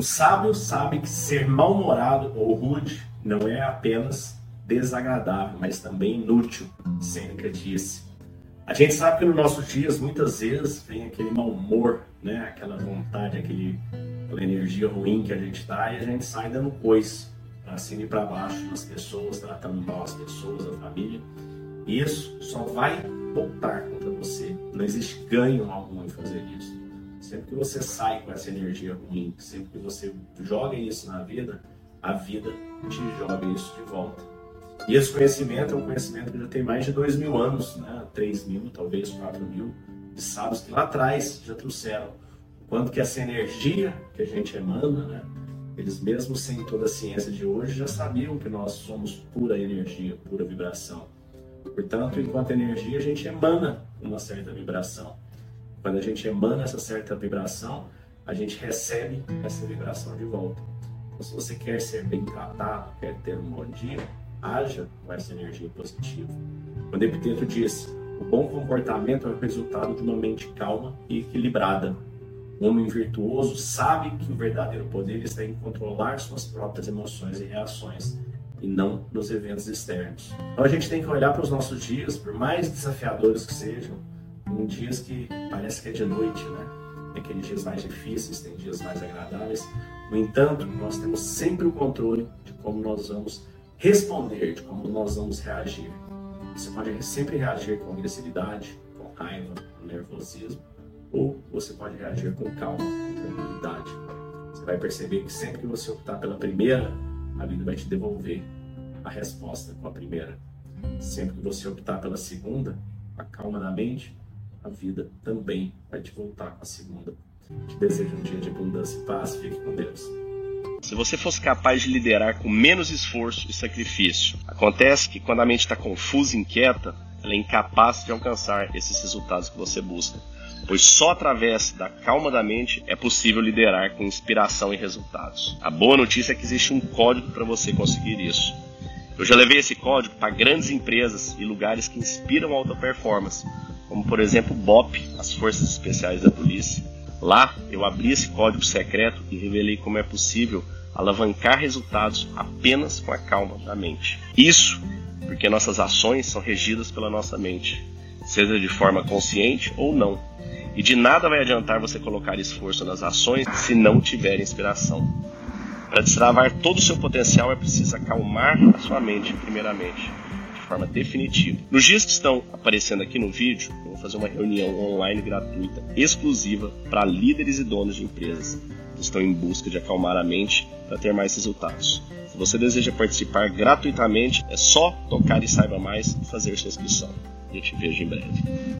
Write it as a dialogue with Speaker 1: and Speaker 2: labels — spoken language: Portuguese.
Speaker 1: O sábio sabe que ser mal-humorado ou rude não é apenas desagradável, mas também inútil, Sêneca disse. A gente sabe que nos nossos dias muitas vezes vem aquele mau humor, né? aquela vontade, aquele, aquela energia ruim que a gente dá e a gente sai dando coisa para cima e para baixo nas pessoas, tratando mal as pessoas, a família. E isso só vai voltar contra você. Não existe ganho algum em fazer isso. Sempre que você sai com essa energia ruim, sempre que você joga isso na vida, a vida te joga isso de volta. E esse conhecimento é um conhecimento que já tem mais de dois mil anos, né? três mil, talvez quatro mil, de sábios que lá atrás já trouxeram. O quanto que essa energia que a gente emana, né? eles mesmo sem toda a ciência de hoje já sabiam que nós somos pura energia, pura vibração. Portanto, enquanto energia, a gente emana uma certa vibração. Quando a gente emana essa certa vibração, a gente recebe essa vibração de volta. Então, se você quer ser bem tratado, quer ter um bom dia, haja com essa energia positiva. Quando Epiteto disse: o bom comportamento é o resultado de uma mente calma e equilibrada. O homem virtuoso sabe que o verdadeiro poder está em controlar suas próprias emoções e reações e não nos eventos externos. Então a gente tem que olhar para os nossos dias, por mais desafiadores que sejam, em dias que parece que é de noite, né? Tem aqueles dias mais difíceis, tem dias mais agradáveis. No entanto, nós temos sempre o controle de como nós vamos responder, de como nós vamos reagir. Você pode sempre reagir com agressividade, com raiva, com nervosismo, ou você pode reagir com calma, com tranquilidade. Você vai perceber que sempre que você optar pela primeira, a vida vai te devolver a resposta com a primeira. Sempre que você optar pela segunda, a calma na mente, a vida também vai te voltar a segunda. Te desejo um dia de abundância e paz. Fique com Deus.
Speaker 2: Se você fosse capaz de liderar com menos esforço e sacrifício, acontece que quando a mente está confusa e inquieta, ela é incapaz de alcançar esses resultados que você busca pois só através da calma da mente é possível liderar com inspiração e resultados. A boa notícia é que existe um código para você conseguir isso. Eu já levei esse código para grandes empresas e lugares que inspiram alta performance, como por exemplo BOP, as Forças Especiais da Polícia. Lá eu abri esse código secreto e revelei como é possível alavancar resultados apenas com a calma da mente. Isso porque nossas ações são regidas pela nossa mente, seja de forma consciente ou não. E de nada vai adiantar você colocar esforço nas ações se não tiver inspiração. Para destravar todo o seu potencial é preciso acalmar a sua mente, primeiramente, forma definitiva. Nos dias que estão aparecendo aqui no vídeo, eu vou fazer uma reunião online gratuita, exclusiva para líderes e donos de empresas que estão em busca de acalmar a mente para ter mais resultados. Se você deseja participar gratuitamente, é só tocar e saiba mais e fazer sua inscrição. Eu te vejo em breve.